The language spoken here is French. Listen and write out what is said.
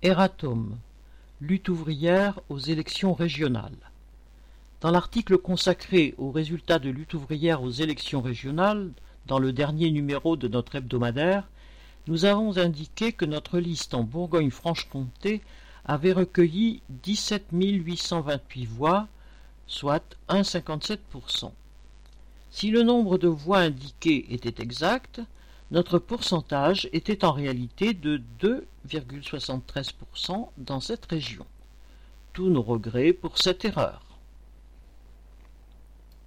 Eratom, lutte ouvrière aux élections régionales. Dans l'article consacré aux résultats de lutte ouvrière aux élections régionales, dans le dernier numéro de notre hebdomadaire, nous avons indiqué que notre liste en Bourgogne-Franche-Comté avait recueilli 17 828 voix, soit 1,57%. Si le nombre de voix indiquées était exact, notre pourcentage était en réalité de 2,73% dans cette région. Tous nos regrets pour cette erreur.